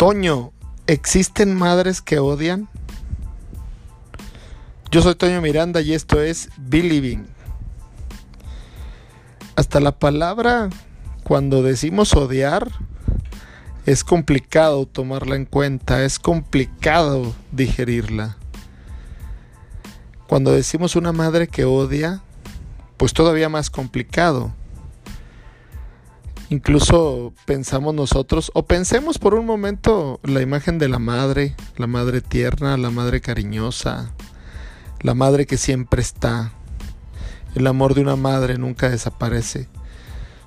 Toño, ¿existen madres que odian? Yo soy Toño Miranda y esto es Believing. Hasta la palabra, cuando decimos odiar, es complicado tomarla en cuenta, es complicado digerirla. Cuando decimos una madre que odia, pues todavía más complicado. Incluso pensamos nosotros, o pensemos por un momento la imagen de la madre, la madre tierna, la madre cariñosa, la madre que siempre está. El amor de una madre nunca desaparece.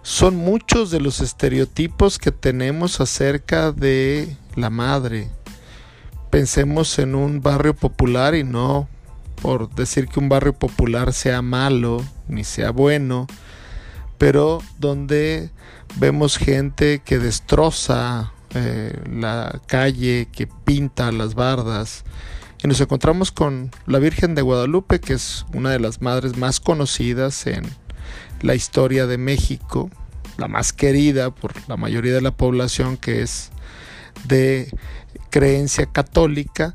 Son muchos de los estereotipos que tenemos acerca de la madre. Pensemos en un barrio popular y no por decir que un barrio popular sea malo ni sea bueno, pero donde vemos gente que destroza eh, la calle, que pinta las bardas. Y nos encontramos con la Virgen de Guadalupe, que es una de las madres más conocidas en la historia de México, la más querida por la mayoría de la población que es de creencia católica,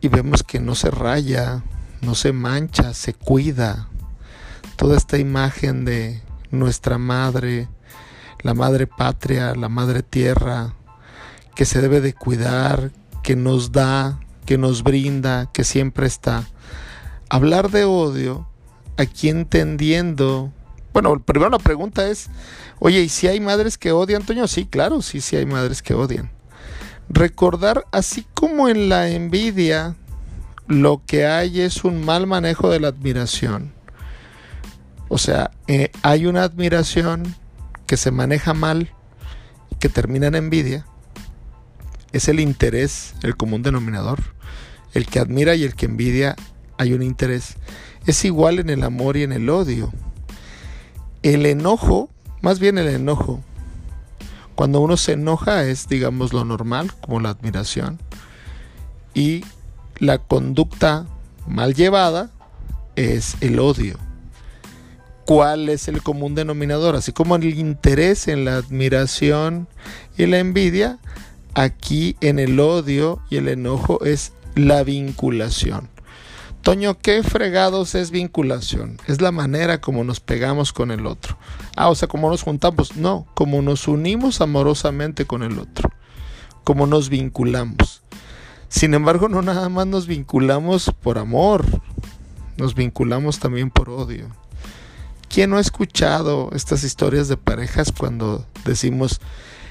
y vemos que no se raya, no se mancha, se cuida. Toda esta imagen de nuestra madre, la madre patria, la madre tierra, que se debe de cuidar, que nos da, que nos brinda, que siempre está. Hablar de odio, aquí entendiendo, bueno, primero la pregunta es, oye, ¿y si hay madres que odian, Toño? Sí, claro, sí, sí hay madres que odian. Recordar, así como en la envidia, lo que hay es un mal manejo de la admiración. O sea, eh, hay una admiración que se maneja mal, que termina en envidia, es el interés, el común denominador. El que admira y el que envidia hay un interés. Es igual en el amor y en el odio. El enojo, más bien el enojo, cuando uno se enoja es, digamos, lo normal, como la admiración. Y la conducta mal llevada es el odio cuál es el común denominador, así como el interés en la admiración y la envidia, aquí en el odio y el enojo es la vinculación. Toño, ¿qué fregados es vinculación? Es la manera como nos pegamos con el otro. Ah, o sea, como nos juntamos. No, como nos unimos amorosamente con el otro. Como nos vinculamos. Sin embargo, no nada más nos vinculamos por amor. Nos vinculamos también por odio. ¿Quién no ha escuchado estas historias de parejas cuando decimos,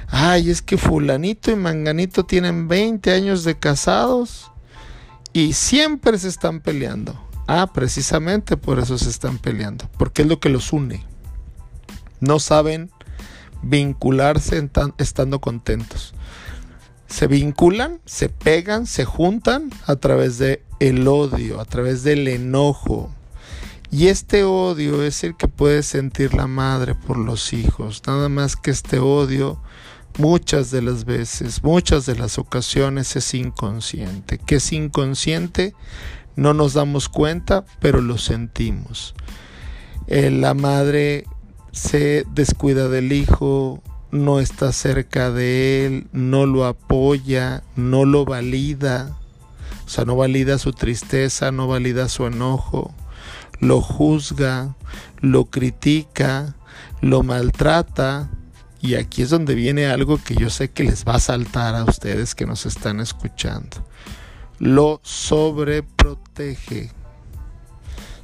ay, es que fulanito y manganito tienen 20 años de casados y siempre se están peleando? Ah, precisamente por eso se están peleando, porque es lo que los une. No saben vincularse estando contentos. Se vinculan, se pegan, se juntan a través de el odio, a través del enojo, y este odio es el que puede sentir la madre por los hijos. Nada más que este odio muchas de las veces, muchas de las ocasiones es inconsciente. Que es inconsciente, no nos damos cuenta, pero lo sentimos. Eh, la madre se descuida del hijo, no está cerca de él, no lo apoya, no lo valida. O sea, no valida su tristeza, no valida su enojo lo juzga, lo critica, lo maltrata. Y aquí es donde viene algo que yo sé que les va a saltar a ustedes que nos están escuchando. Lo sobreprotege.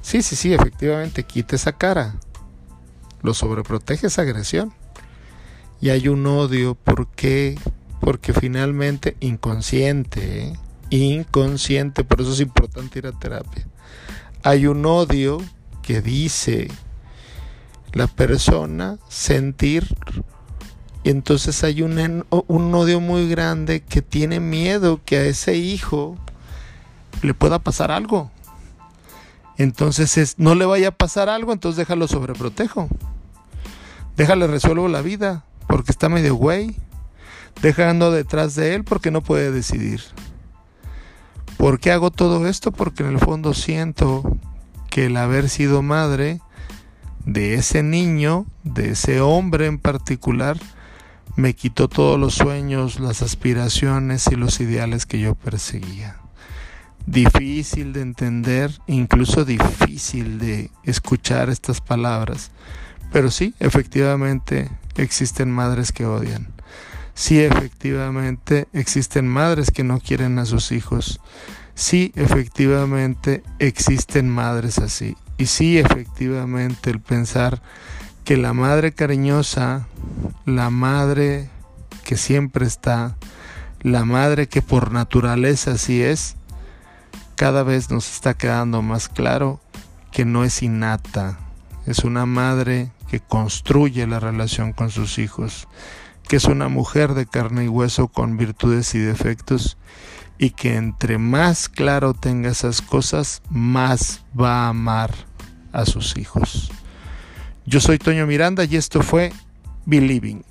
Sí, sí, sí, efectivamente, quita esa cara. Lo sobreprotege esa agresión. Y hay un odio, ¿por qué? Porque finalmente inconsciente, ¿eh? inconsciente, por eso es importante ir a terapia hay un odio que dice la persona sentir y entonces hay un, un, odio muy grande que tiene miedo que a ese hijo le pueda pasar algo. Entonces es, no le vaya a pasar algo, entonces déjalo sobreprotejo. Déjale resuelvo la vida porque está medio güey. Dejando detrás de él porque no puede decidir. ¿Por qué hago todo esto? Porque en el fondo siento que el haber sido madre de ese niño, de ese hombre en particular, me quitó todos los sueños, las aspiraciones y los ideales que yo perseguía. Difícil de entender, incluso difícil de escuchar estas palabras, pero sí, efectivamente existen madres que odian. Sí, efectivamente existen madres que no quieren a sus hijos. Sí, efectivamente existen madres así. Y sí, efectivamente el pensar que la madre cariñosa, la madre que siempre está, la madre que por naturaleza así es, cada vez nos está quedando más claro que no es innata, es una madre que construye la relación con sus hijos, que es una mujer de carne y hueso con virtudes y defectos y que entre más claro tenga esas cosas, más va a amar a sus hijos. Yo soy Toño Miranda y esto fue Believing.